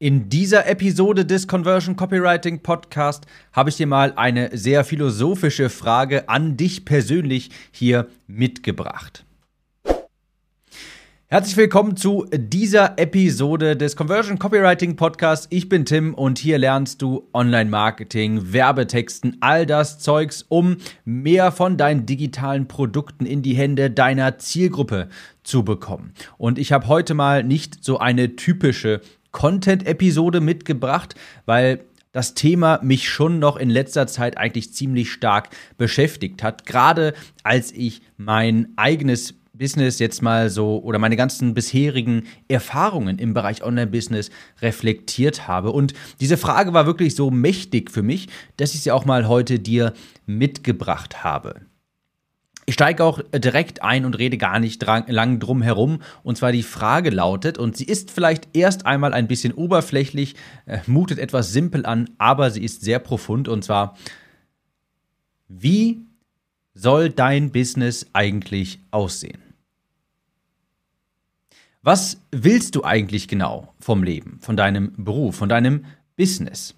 In dieser Episode des Conversion Copywriting Podcast habe ich dir mal eine sehr philosophische Frage an dich persönlich hier mitgebracht. Herzlich willkommen zu dieser Episode des Conversion Copywriting Podcasts. Ich bin Tim und hier lernst du Online-Marketing, Werbetexten, all das Zeugs, um mehr von deinen digitalen Produkten in die Hände deiner Zielgruppe zu bekommen. Und ich habe heute mal nicht so eine typische Content-Episode mitgebracht, weil das Thema mich schon noch in letzter Zeit eigentlich ziemlich stark beschäftigt hat. Gerade als ich mein eigenes Business jetzt mal so oder meine ganzen bisherigen Erfahrungen im Bereich Online-Business reflektiert habe. Und diese Frage war wirklich so mächtig für mich, dass ich sie auch mal heute dir mitgebracht habe. Ich steige auch direkt ein und rede gar nicht dran, lang drum herum. Und zwar die Frage lautet, und sie ist vielleicht erst einmal ein bisschen oberflächlich, äh, mutet etwas simpel an, aber sie ist sehr profund. Und zwar, wie soll dein Business eigentlich aussehen? Was willst du eigentlich genau vom Leben, von deinem Beruf, von deinem Business?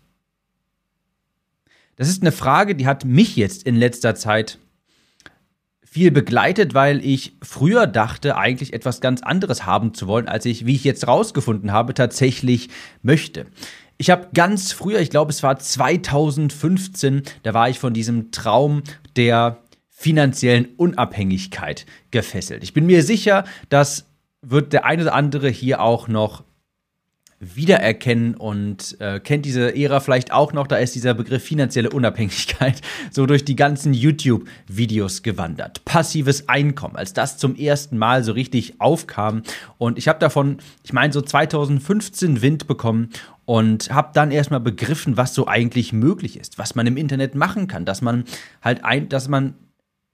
Das ist eine Frage, die hat mich jetzt in letzter Zeit viel begleitet, weil ich früher dachte, eigentlich etwas ganz anderes haben zu wollen, als ich, wie ich jetzt rausgefunden habe, tatsächlich möchte. Ich habe ganz früher, ich glaube es war 2015, da war ich von diesem Traum der finanziellen Unabhängigkeit gefesselt. Ich bin mir sicher, dass wird der eine oder andere hier auch noch wiedererkennen und äh, kennt diese Ära vielleicht auch noch. Da ist dieser Begriff finanzielle Unabhängigkeit so durch die ganzen YouTube-Videos gewandert. Passives Einkommen, als das zum ersten Mal so richtig aufkam. Und ich habe davon, ich meine, so 2015 Wind bekommen und habe dann erstmal begriffen, was so eigentlich möglich ist, was man im Internet machen kann, dass man halt ein, dass man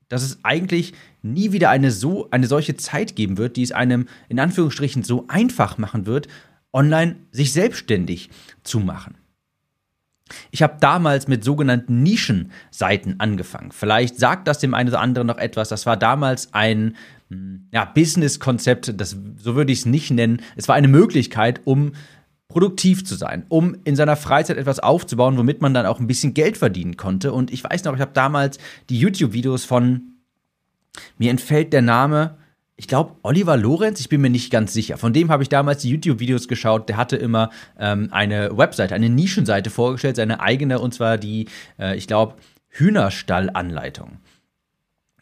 dass es eigentlich nie wieder eine so eine solche Zeit geben wird, die es einem in Anführungsstrichen so einfach machen wird, online sich selbstständig zu machen. Ich habe damals mit sogenannten Nischenseiten angefangen. Vielleicht sagt das dem einen oder anderen noch etwas. Das war damals ein hm, ja, Business-Konzept, so würde ich es nicht nennen. Es war eine Möglichkeit, um produktiv zu sein, um in seiner Freizeit etwas aufzubauen, womit man dann auch ein bisschen Geld verdienen konnte. Und ich weiß noch, ich habe damals die YouTube-Videos von, mir entfällt der Name, ich glaube, Oliver Lorenz, ich bin mir nicht ganz sicher. Von dem habe ich damals die YouTube-Videos geschaut. Der hatte immer ähm, eine Webseite, eine Nischenseite vorgestellt, seine eigene, und zwar die, äh, ich glaube, Hühnerstall-Anleitung.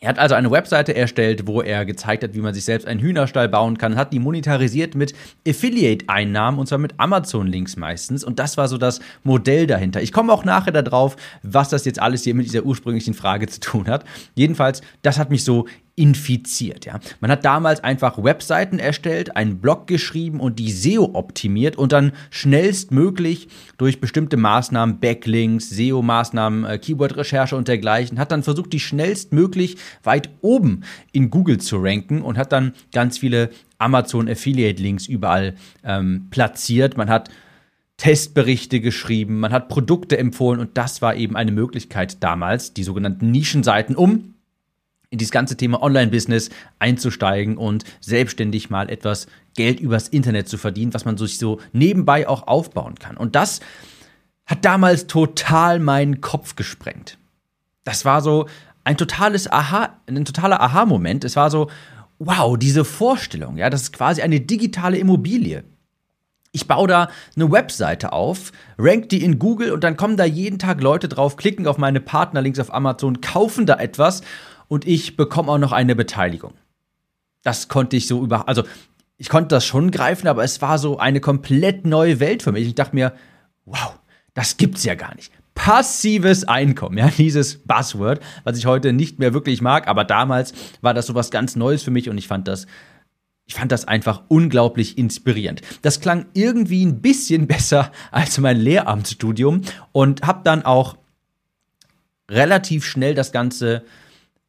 Er hat also eine Webseite erstellt, wo er gezeigt hat, wie man sich selbst einen Hühnerstall bauen kann, hat die monetarisiert mit Affiliate-Einnahmen und zwar mit Amazon-Links meistens. Und das war so das Modell dahinter. Ich komme auch nachher darauf, was das jetzt alles hier mit dieser ursprünglichen Frage zu tun hat. Jedenfalls, das hat mich so infiziert. Ja. Man hat damals einfach Webseiten erstellt, einen Blog geschrieben und die SEO optimiert und dann schnellstmöglich durch bestimmte Maßnahmen, Backlinks, SEO-Maßnahmen, äh, Keyword-Recherche und dergleichen, hat dann versucht, die schnellstmöglich weit oben in Google zu ranken und hat dann ganz viele Amazon Affiliate-Links überall ähm, platziert. Man hat Testberichte geschrieben, man hat Produkte empfohlen und das war eben eine Möglichkeit damals, die sogenannten Nischenseiten, um in dieses ganze Thema Online-Business einzusteigen und selbstständig mal etwas Geld übers Internet zu verdienen, was man sich so nebenbei auch aufbauen kann. Und das hat damals total meinen Kopf gesprengt. Das war so ein totales Aha, ein totaler Aha-Moment. Es war so, wow, diese Vorstellung, ja, das ist quasi eine digitale Immobilie. Ich baue da eine Webseite auf, rank die in Google und dann kommen da jeden Tag Leute drauf, klicken auf meine Partnerlinks auf Amazon, kaufen da etwas und ich bekomme auch noch eine Beteiligung. Das konnte ich so über, also ich konnte das schon greifen, aber es war so eine komplett neue Welt für mich. Ich dachte mir, wow, das gibt's ja gar nicht. Passives Einkommen, ja, dieses Buzzword, was ich heute nicht mehr wirklich mag, aber damals war das so was ganz Neues für mich und ich fand das ich fand das einfach unglaublich inspirierend. Das klang irgendwie ein bisschen besser als mein Lehramtsstudium und habe dann auch relativ schnell das Ganze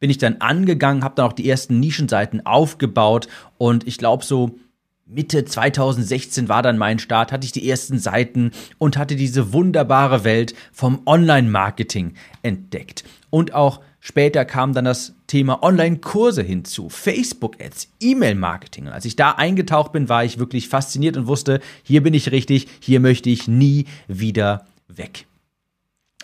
bin ich dann angegangen, habe dann auch die ersten Nischenseiten aufgebaut und ich glaube so Mitte 2016 war dann mein Start, hatte ich die ersten Seiten und hatte diese wunderbare Welt vom Online-Marketing entdeckt und auch Später kam dann das Thema Online-Kurse hinzu, Facebook-Ads, E-Mail-Marketing. Als ich da eingetaucht bin, war ich wirklich fasziniert und wusste, hier bin ich richtig, hier möchte ich nie wieder weg.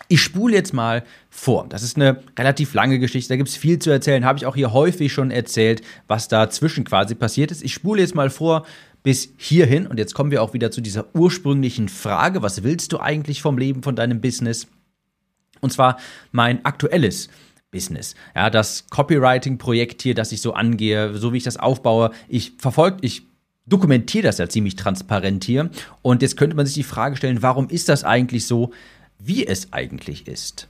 Ich spule jetzt mal vor. Das ist eine relativ lange Geschichte, da gibt es viel zu erzählen, habe ich auch hier häufig schon erzählt, was dazwischen quasi passiert ist. Ich spule jetzt mal vor bis hierhin und jetzt kommen wir auch wieder zu dieser ursprünglichen Frage, was willst du eigentlich vom Leben, von deinem Business? Und zwar mein aktuelles Business. Ja, das Copywriting-Projekt hier, das ich so angehe, so wie ich das aufbaue, ich verfolge, ich dokumentiere das ja ziemlich transparent hier. Und jetzt könnte man sich die Frage stellen, warum ist das eigentlich so, wie es eigentlich ist?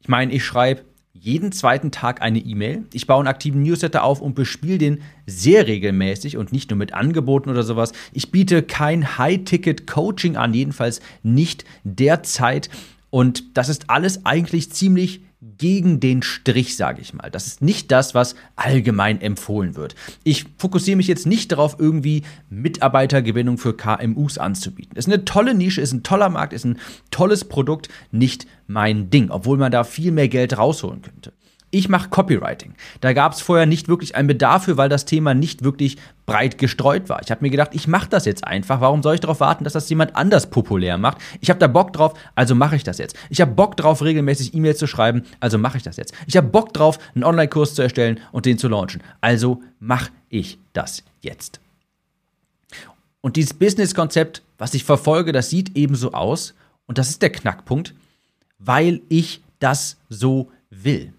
Ich meine, ich schreibe jeden zweiten Tag eine E-Mail. Ich baue einen aktiven Newsletter auf und bespiele den sehr regelmäßig und nicht nur mit Angeboten oder sowas. Ich biete kein High-Ticket-Coaching an, jedenfalls nicht derzeit. Und das ist alles eigentlich ziemlich gegen den Strich, sage ich mal. Das ist nicht das, was allgemein empfohlen wird. Ich fokussiere mich jetzt nicht darauf, irgendwie Mitarbeitergewinnung für KMUs anzubieten. Ist eine tolle Nische, ist ein toller Markt, ist ein tolles Produkt, nicht mein Ding, obwohl man da viel mehr Geld rausholen könnte ich mache Copywriting. Da gab es vorher nicht wirklich einen Bedarf für, weil das Thema nicht wirklich breit gestreut war. Ich habe mir gedacht, ich mache das jetzt einfach. Warum soll ich darauf warten, dass das jemand anders populär macht? Ich habe da Bock drauf, also mache ich das jetzt. Ich habe Bock drauf, regelmäßig E-Mails zu schreiben, also mache ich das jetzt. Ich habe Bock drauf, einen Online-Kurs zu erstellen und den zu launchen, also mache ich das jetzt. Und dieses Business-Konzept, was ich verfolge, das sieht ebenso aus. Und das ist der Knackpunkt, weil ich das so will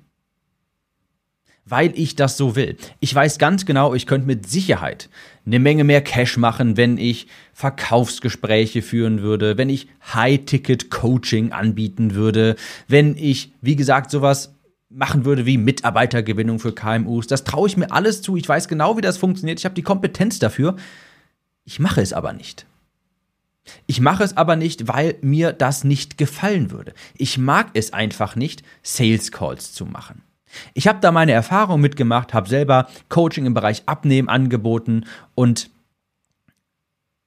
weil ich das so will. Ich weiß ganz genau, ich könnte mit Sicherheit eine Menge mehr Cash machen, wenn ich Verkaufsgespräche führen würde, wenn ich High-Ticket-Coaching anbieten würde, wenn ich, wie gesagt, sowas machen würde wie Mitarbeitergewinnung für KMUs. Das traue ich mir alles zu. Ich weiß genau, wie das funktioniert. Ich habe die Kompetenz dafür. Ich mache es aber nicht. Ich mache es aber nicht, weil mir das nicht gefallen würde. Ich mag es einfach nicht, Sales Calls zu machen. Ich habe da meine Erfahrung mitgemacht, habe selber Coaching im Bereich Abnehmen angeboten und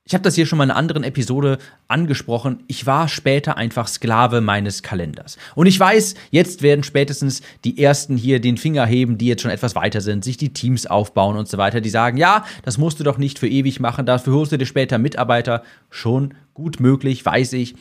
ich habe das hier schon mal in einer anderen Episode angesprochen. Ich war später einfach Sklave meines Kalenders. Und ich weiß, jetzt werden spätestens die ersten hier den Finger heben, die jetzt schon etwas weiter sind, sich die Teams aufbauen und so weiter. Die sagen, ja, das musst du doch nicht für ewig machen, dafür holst du dir später Mitarbeiter. Schon gut möglich, weiß ich.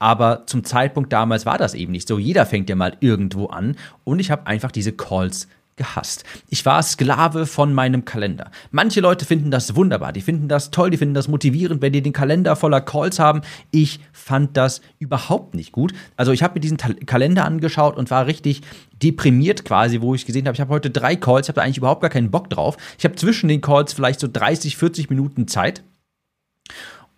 Aber zum Zeitpunkt damals war das eben nicht so. Jeder fängt ja mal irgendwo an und ich habe einfach diese Calls gehasst. Ich war Sklave von meinem Kalender. Manche Leute finden das wunderbar, die finden das toll, die finden das motivierend, wenn die den Kalender voller Calls haben. Ich fand das überhaupt nicht gut. Also ich habe mir diesen Kalender angeschaut und war richtig deprimiert quasi, wo ich gesehen habe, ich habe heute drei Calls, ich habe da eigentlich überhaupt gar keinen Bock drauf. Ich habe zwischen den Calls vielleicht so 30, 40 Minuten Zeit.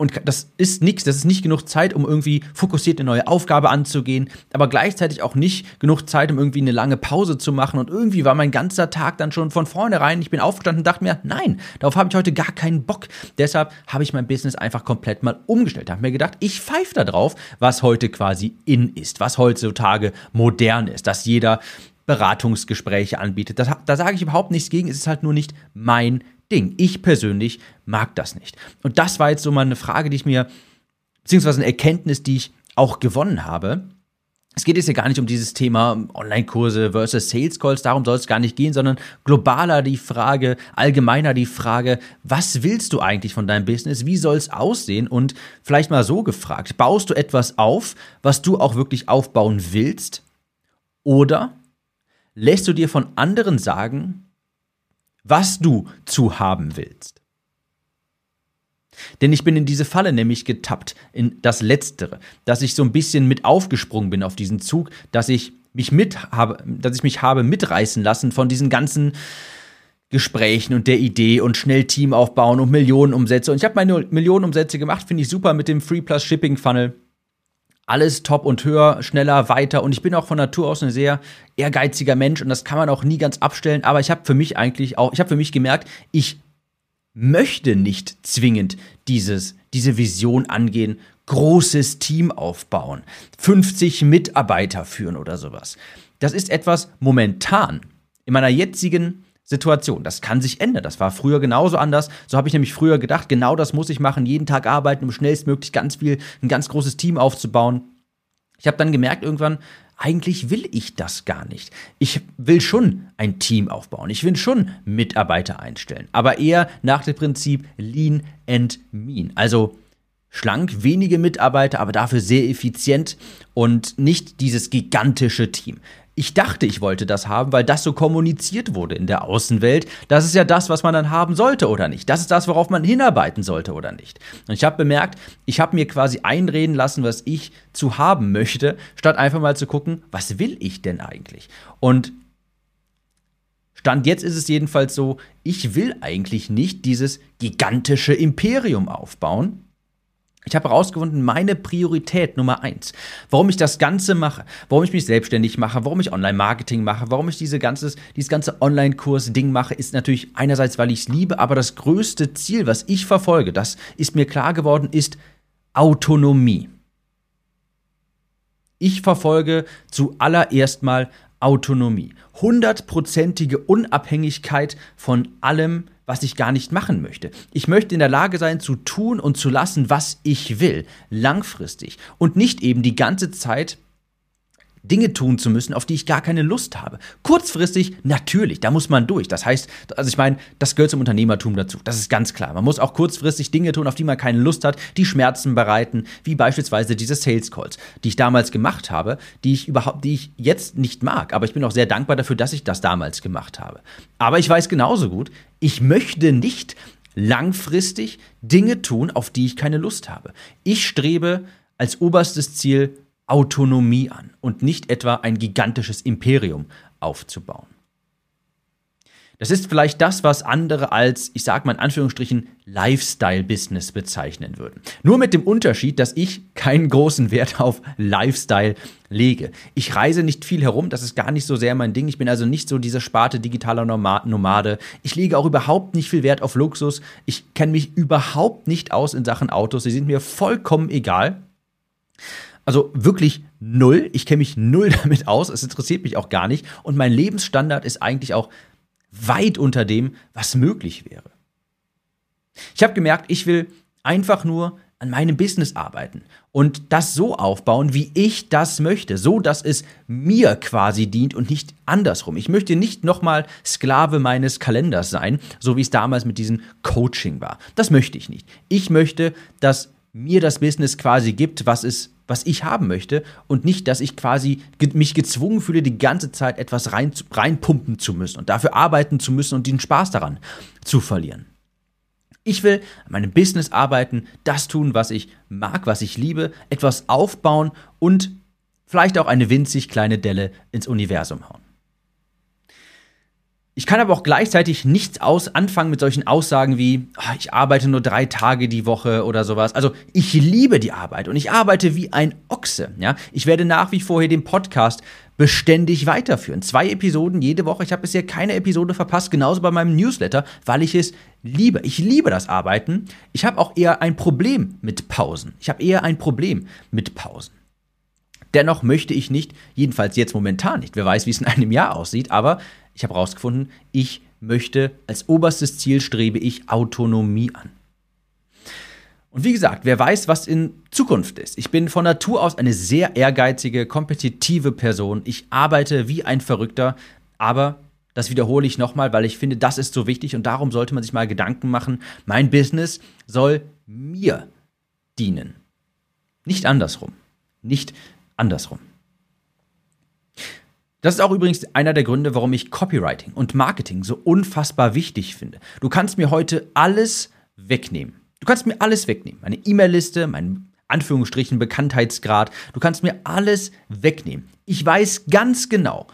Und das ist nichts, das ist nicht genug Zeit, um irgendwie fokussiert eine neue Aufgabe anzugehen, aber gleichzeitig auch nicht genug Zeit, um irgendwie eine lange Pause zu machen. Und irgendwie war mein ganzer Tag dann schon von vornherein. Ich bin aufgestanden und dachte mir, nein, darauf habe ich heute gar keinen Bock. Deshalb habe ich mein Business einfach komplett mal umgestellt. Da habe mir gedacht, ich pfeife da drauf, was heute quasi in ist, was heutzutage modern ist, dass jeder Beratungsgespräche anbietet. Das, da sage ich überhaupt nichts gegen, es ist halt nur nicht mein Ding. Ich persönlich mag das nicht. Und das war jetzt so mal eine Frage, die ich mir, beziehungsweise eine Erkenntnis, die ich auch gewonnen habe. Es geht jetzt ja gar nicht um dieses Thema Online-Kurse versus Sales Calls, darum soll es gar nicht gehen, sondern globaler die Frage, allgemeiner die Frage, was willst du eigentlich von deinem Business? Wie soll es aussehen? Und vielleicht mal so gefragt, baust du etwas auf, was du auch wirklich aufbauen willst? Oder lässt du dir von anderen sagen, was du zu haben willst. Denn ich bin in diese Falle nämlich getappt, in das Letztere, dass ich so ein bisschen mit aufgesprungen bin auf diesen Zug, dass ich mich mit habe, dass ich mich habe mitreißen lassen von diesen ganzen Gesprächen und der Idee und schnell Team aufbauen und Millionenumsätze. Und ich habe meine Millionenumsätze gemacht, finde ich super mit dem Free Plus Shipping Funnel alles top und höher, schneller, weiter. Und ich bin auch von Natur aus ein sehr ehrgeiziger Mensch und das kann man auch nie ganz abstellen. Aber ich habe für mich eigentlich auch, ich habe für mich gemerkt, ich möchte nicht zwingend dieses, diese Vision angehen, großes Team aufbauen, 50 Mitarbeiter führen oder sowas. Das ist etwas momentan in meiner jetzigen Situation. Das kann sich ändern. Das war früher genauso anders. So habe ich nämlich früher gedacht, genau das muss ich machen, jeden Tag arbeiten, um schnellstmöglich ganz viel, ein ganz großes Team aufzubauen. Ich habe dann gemerkt irgendwann, eigentlich will ich das gar nicht. Ich will schon ein Team aufbauen. Ich will schon Mitarbeiter einstellen. Aber eher nach dem Prinzip Lean and Mean. Also schlank, wenige Mitarbeiter, aber dafür sehr effizient und nicht dieses gigantische Team. Ich dachte, ich wollte das haben, weil das so kommuniziert wurde in der Außenwelt. Das ist ja das, was man dann haben sollte oder nicht. Das ist das, worauf man hinarbeiten sollte oder nicht. Und ich habe bemerkt, ich habe mir quasi einreden lassen, was ich zu haben möchte, statt einfach mal zu gucken, was will ich denn eigentlich? Und Stand jetzt ist es jedenfalls so, ich will eigentlich nicht dieses gigantische Imperium aufbauen, ich habe herausgefunden, meine Priorität Nummer eins, warum ich das Ganze mache, warum ich mich selbstständig mache, warum ich Online-Marketing mache, warum ich diese ganzes, dieses ganze Online-Kurs-Ding mache, ist natürlich einerseits, weil ich es liebe, aber das größte Ziel, was ich verfolge, das ist mir klar geworden, ist Autonomie. Ich verfolge zuallererst mal Autonomie. Hundertprozentige Unabhängigkeit von allem, was ich gar nicht machen möchte. Ich möchte in der Lage sein, zu tun und zu lassen, was ich will, langfristig und nicht eben die ganze Zeit Dinge tun zu müssen, auf die ich gar keine Lust habe. Kurzfristig, natürlich, da muss man durch. Das heißt, also ich meine, das gehört zum Unternehmertum dazu. Das ist ganz klar. Man muss auch kurzfristig Dinge tun, auf die man keine Lust hat, die Schmerzen bereiten, wie beispielsweise diese Sales Calls, die ich damals gemacht habe, die ich überhaupt, die ich jetzt nicht mag. Aber ich bin auch sehr dankbar dafür, dass ich das damals gemacht habe. Aber ich weiß genauso gut, ich möchte nicht langfristig Dinge tun, auf die ich keine Lust habe. Ich strebe als oberstes Ziel Autonomie an und nicht etwa ein gigantisches Imperium aufzubauen. Das ist vielleicht das, was andere als, ich sage mal in Anführungsstrichen, Lifestyle-Business bezeichnen würden. Nur mit dem Unterschied, dass ich keinen großen Wert auf Lifestyle lege. Ich reise nicht viel herum, das ist gar nicht so sehr mein Ding. Ich bin also nicht so diese Sparte digitaler Nomade. Ich lege auch überhaupt nicht viel Wert auf Luxus. Ich kenne mich überhaupt nicht aus in Sachen Autos. Sie sind mir vollkommen egal. Also wirklich null. Ich kenne mich null damit aus. Es interessiert mich auch gar nicht. Und mein Lebensstandard ist eigentlich auch weit unter dem, was möglich wäre. Ich habe gemerkt, ich will einfach nur an meinem Business arbeiten und das so aufbauen, wie ich das möchte, so dass es mir quasi dient und nicht andersrum. Ich möchte nicht nochmal Sklave meines Kalenders sein, so wie es damals mit diesem Coaching war. Das möchte ich nicht. Ich möchte, dass mir das Business quasi gibt, was es was ich haben möchte und nicht, dass ich quasi mich gezwungen fühle, die ganze Zeit etwas rein, reinpumpen zu müssen und dafür arbeiten zu müssen und den Spaß daran zu verlieren. Ich will an meinem Business arbeiten, das tun, was ich mag, was ich liebe, etwas aufbauen und vielleicht auch eine winzig kleine Delle ins Universum hauen. Ich kann aber auch gleichzeitig nichts aus anfangen mit solchen Aussagen wie, oh, ich arbeite nur drei Tage die Woche oder sowas. Also ich liebe die Arbeit und ich arbeite wie ein Ochse. Ja? Ich werde nach wie vor hier den Podcast beständig weiterführen. Zwei Episoden jede Woche. Ich habe bisher keine Episode verpasst, genauso bei meinem Newsletter, weil ich es liebe. Ich liebe das Arbeiten. Ich habe auch eher ein Problem mit Pausen. Ich habe eher ein Problem mit Pausen. Dennoch möchte ich nicht, jedenfalls jetzt momentan nicht, wer weiß, wie es in einem Jahr aussieht, aber ich habe herausgefunden, ich möchte als oberstes Ziel strebe ich Autonomie an. Und wie gesagt, wer weiß, was in Zukunft ist. Ich bin von Natur aus eine sehr ehrgeizige, kompetitive Person. Ich arbeite wie ein Verrückter, aber das wiederhole ich nochmal, weil ich finde, das ist so wichtig und darum sollte man sich mal Gedanken machen. Mein Business soll mir dienen. Nicht andersrum. Nicht andersrum. Das ist auch übrigens einer der Gründe, warum ich Copywriting und Marketing so unfassbar wichtig finde. Du kannst mir heute alles wegnehmen. Du kannst mir alles wegnehmen. Meine E-Mail-Liste, meinen Anführungsstrichen Bekanntheitsgrad. Du kannst mir alles wegnehmen. Ich weiß ganz genau,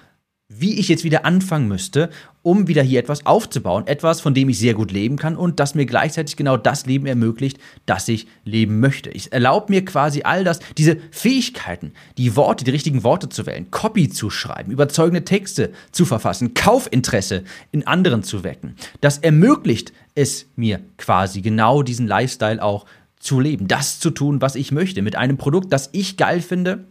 wie ich jetzt wieder anfangen müsste, um wieder hier etwas aufzubauen. Etwas, von dem ich sehr gut leben kann und das mir gleichzeitig genau das Leben ermöglicht, das ich leben möchte. Ich erlaube mir quasi all das, diese Fähigkeiten, die Worte, die richtigen Worte zu wählen, Copy zu schreiben, überzeugende Texte zu verfassen, Kaufinteresse in anderen zu wecken. Das ermöglicht es mir quasi genau diesen Lifestyle auch zu leben, das zu tun, was ich möchte, mit einem Produkt, das ich geil finde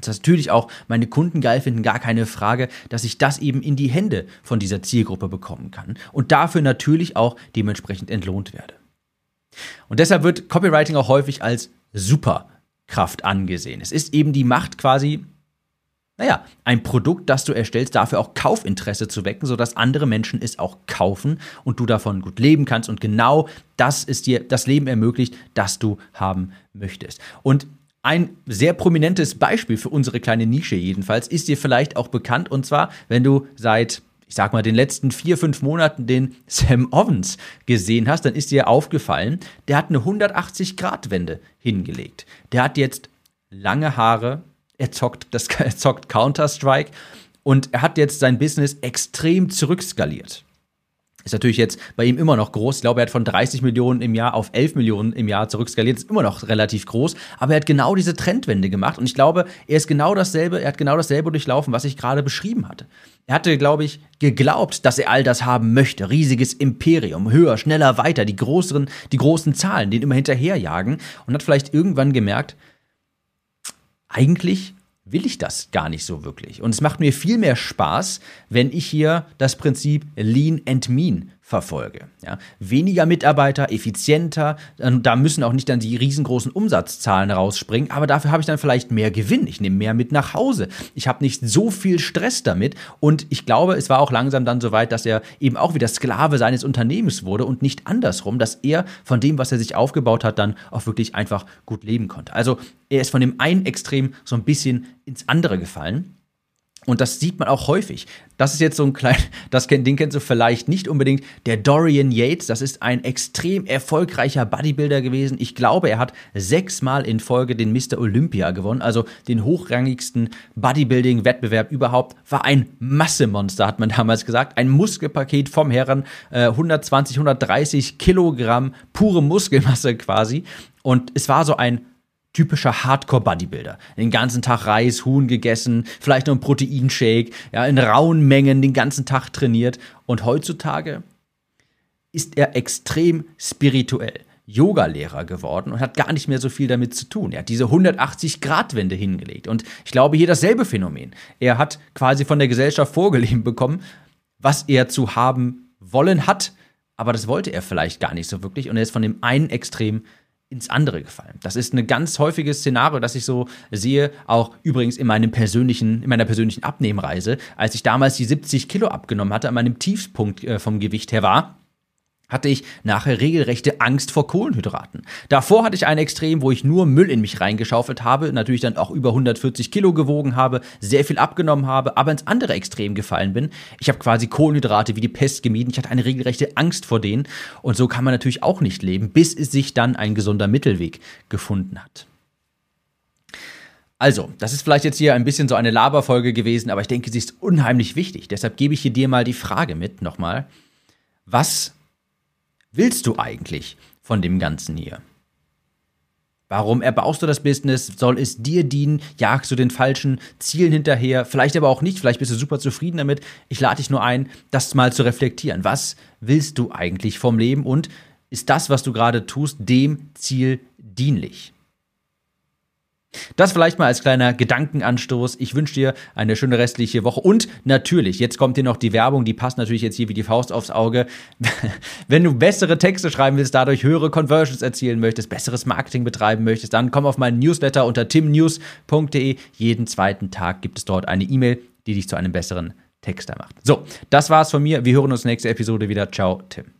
das natürlich auch meine Kunden geil finden, gar keine Frage, dass ich das eben in die Hände von dieser Zielgruppe bekommen kann und dafür natürlich auch dementsprechend entlohnt werde. Und deshalb wird Copywriting auch häufig als Superkraft angesehen. Es ist eben die Macht quasi naja, ein Produkt, das du erstellst, dafür auch Kaufinteresse zu wecken, sodass andere Menschen es auch kaufen und du davon gut leben kannst. Und genau das ist dir das Leben ermöglicht, das du haben möchtest. Und ein sehr prominentes Beispiel für unsere kleine Nische jedenfalls ist dir vielleicht auch bekannt. Und zwar, wenn du seit ich sag mal, den letzten vier, fünf Monaten den Sam Ovens gesehen hast, dann ist dir aufgefallen, der hat eine 180-Grad-Wende hingelegt. Der hat jetzt lange Haare, er zockt, zockt Counter-Strike und er hat jetzt sein Business extrem zurückskaliert. Ist natürlich jetzt bei ihm immer noch groß. Ich glaube, er hat von 30 Millionen im Jahr auf 11 Millionen im Jahr zurückskaliert. Ist immer noch relativ groß. Aber er hat genau diese Trendwende gemacht. Und ich glaube, er ist genau dasselbe, er hat genau dasselbe durchlaufen, was ich gerade beschrieben hatte. Er hatte, glaube ich, geglaubt, dass er all das haben möchte. Riesiges Imperium, höher, schneller, weiter, die größeren, die großen Zahlen, den immer hinterherjagen. Und hat vielleicht irgendwann gemerkt, eigentlich will ich das gar nicht so wirklich. Und es macht mir viel mehr Spaß, wenn ich hier das Prinzip Lean and Mean verfolge. Ja, weniger Mitarbeiter, effizienter, da müssen auch nicht dann die riesengroßen Umsatzzahlen rausspringen, aber dafür habe ich dann vielleicht mehr Gewinn. Ich nehme mehr mit nach Hause. Ich habe nicht so viel Stress damit und ich glaube, es war auch langsam dann so weit, dass er eben auch wieder Sklave seines Unternehmens wurde und nicht andersrum, dass er von dem, was er sich aufgebaut hat, dann auch wirklich einfach gut leben konnte. Also er ist von dem einen Extrem so ein bisschen ins andere gefallen. Und das sieht man auch häufig. Das ist jetzt so ein kleiner, das kennt, den kennst du vielleicht nicht unbedingt. Der Dorian Yates, das ist ein extrem erfolgreicher Bodybuilder gewesen. Ich glaube, er hat sechsmal in Folge den Mr. Olympia gewonnen, also den hochrangigsten Bodybuilding-Wettbewerb überhaupt. War ein Massemonster, hat man damals gesagt. Ein Muskelpaket vom Herren, äh, 120, 130 Kilogramm pure Muskelmasse quasi. Und es war so ein typischer Hardcore-Bodybuilder. Den ganzen Tag Reis, Huhn gegessen, vielleicht noch ein Proteinshake, ja, in rauen Mengen den ganzen Tag trainiert. Und heutzutage ist er extrem spirituell. Yoga-Lehrer geworden und hat gar nicht mehr so viel damit zu tun. Er hat diese 180-Grad-Wende hingelegt. Und ich glaube, hier dasselbe Phänomen. Er hat quasi von der Gesellschaft vorgelebt bekommen, was er zu haben wollen hat, aber das wollte er vielleicht gar nicht so wirklich. Und er ist von dem einen Extrem ins andere gefallen. Das ist ein ganz häufiges Szenario, das ich so sehe, auch übrigens in meinem persönlichen, in meiner persönlichen Abnehmreise, als ich damals die 70 Kilo abgenommen hatte, an meinem Tiefspunkt äh, vom Gewicht her war hatte ich nachher regelrechte Angst vor Kohlenhydraten. Davor hatte ich ein Extrem, wo ich nur Müll in mich reingeschaufelt habe, natürlich dann auch über 140 Kilo gewogen habe, sehr viel abgenommen habe, aber ins andere Extrem gefallen bin. Ich habe quasi Kohlenhydrate wie die Pest gemieden. Ich hatte eine regelrechte Angst vor denen. Und so kann man natürlich auch nicht leben, bis es sich dann ein gesunder Mittelweg gefunden hat. Also, das ist vielleicht jetzt hier ein bisschen so eine Laberfolge gewesen, aber ich denke, sie ist unheimlich wichtig. Deshalb gebe ich hier dir mal die Frage mit nochmal. Was willst du eigentlich von dem Ganzen hier? Warum erbaust du das Business? Soll es dir dienen? Jagst du den falschen Zielen hinterher? Vielleicht aber auch nicht. Vielleicht bist du super zufrieden damit. Ich lade dich nur ein, das mal zu reflektieren. Was willst du eigentlich vom Leben? Und ist das, was du gerade tust, dem Ziel dienlich? Das vielleicht mal als kleiner Gedankenanstoß. Ich wünsche dir eine schöne restliche Woche. Und natürlich, jetzt kommt hier noch die Werbung, die passt natürlich jetzt hier wie die Faust aufs Auge. Wenn du bessere Texte schreiben willst, dadurch höhere Conversions erzielen möchtest, besseres Marketing betreiben möchtest, dann komm auf meinen Newsletter unter timnews.de. Jeden zweiten Tag gibt es dort eine E-Mail, die dich zu einem besseren Texter macht. So, das war's von mir. Wir hören uns nächste Episode wieder. Ciao, Tim.